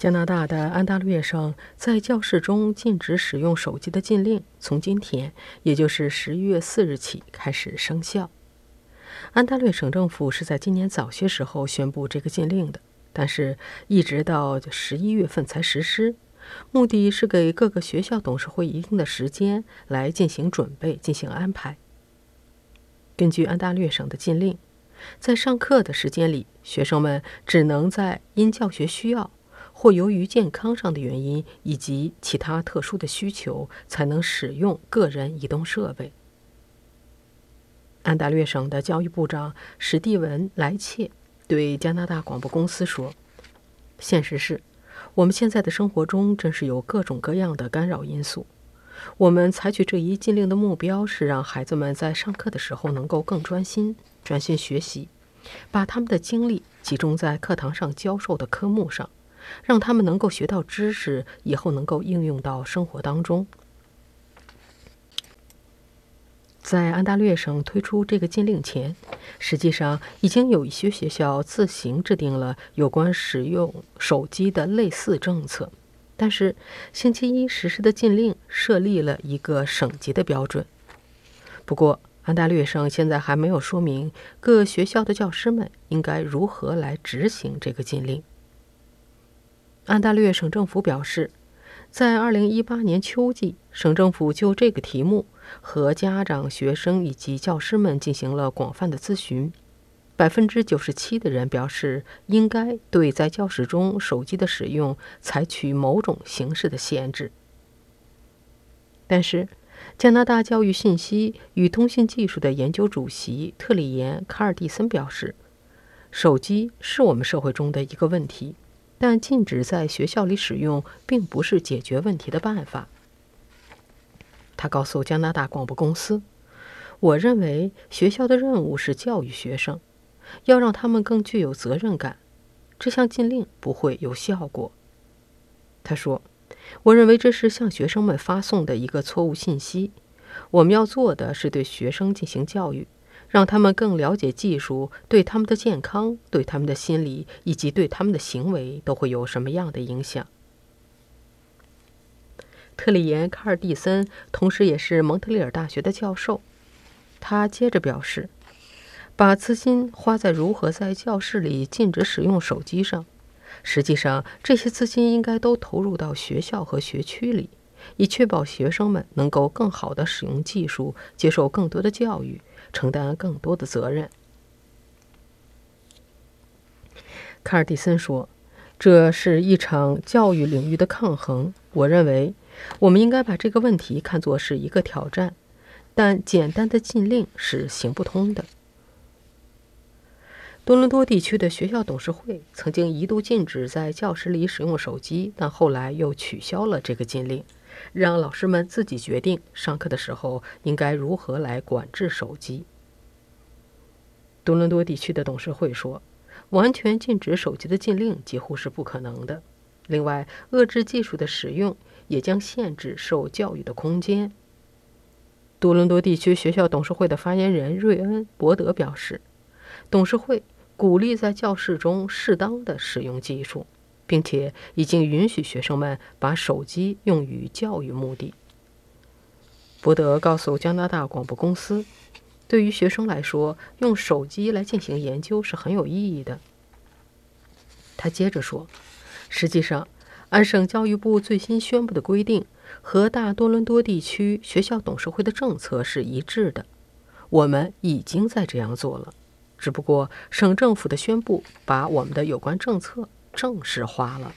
加拿大的安大略省在教室中禁止使用手机的禁令，从今天，也就是十一月四日起开始生效。安大略省政府是在今年早些时候宣布这个禁令的，但是一直到十一月份才实施，目的是给各个学校董事会一定的时间来进行准备、进行安排。根据安大略省的禁令，在上课的时间里，学生们只能在因教学需要。或由于健康上的原因以及其他特殊的需求，才能使用个人移动设备。安大略省的教育部长史蒂文·莱切对加拿大广播公司说：“现实是，我们现在的生活中真是有各种各样的干扰因素。我们采取这一禁令的目标是让孩子们在上课的时候能够更专心、专心学习，把他们的精力集中在课堂上教授的科目上。”让他们能够学到知识，以后能够应用到生活当中。在安大略省推出这个禁令前，实际上已经有一些学校自行制定了有关使用手机的类似政策。但是，星期一实施的禁令设立了一个省级的标准。不过，安大略省现在还没有说明各学校的教师们应该如何来执行这个禁令。安大略省政府表示，在2018年秋季，省政府就这个题目和家长、学生以及教师们进行了广泛的咨询。百分之九十七的人表示应该对在教室中手机的使用采取某种形式的限制。但是，加拿大教育信息与通信技术的研究主席特里延·卡尔蒂森表示，手机是我们社会中的一个问题。但禁止在学校里使用，并不是解决问题的办法。他告诉加拿大广播公司：“我认为学校的任务是教育学生，要让他们更具有责任感。这项禁令不会有效果。”他说：“我认为这是向学生们发送的一个错误信息。我们要做的是对学生进行教育。”让他们更了解技术对他们的健康、对他们的心理以及对他们的行为都会有什么样的影响。特里延·卡尔蒂森同时也是蒙特利尔大学的教授，他接着表示：“把资金花在如何在教室里禁止使用手机上，实际上这些资金应该都投入到学校和学区里，以确保学生们能够更好地使用技术，接受更多的教育。”承担更多的责任，卡尔蒂森说：“这是一场教育领域的抗衡。我认为，我们应该把这个问题看作是一个挑战，但简单的禁令是行不通的。”多伦多地区的学校董事会曾经一度禁止在教室里使用手机，但后来又取消了这个禁令。让老师们自己决定上课的时候应该如何来管制手机。多伦多地区的董事会说，完全禁止手机的禁令几乎是不可能的。另外，遏制技术的使用也将限制受教育的空间。多伦多地区学校董事会的发言人瑞恩·伯德表示，董事会鼓励在教室中适当的使用技术。并且已经允许学生们把手机用于教育目的。伯德告诉加拿大广播公司：“对于学生来说，用手机来进行研究是很有意义的。”他接着说：“实际上，按省教育部最新宣布的规定，和大多伦多地区学校董事会的政策是一致的。我们已经在这样做了，只不过省政府的宣布把我们的有关政策。正式花了。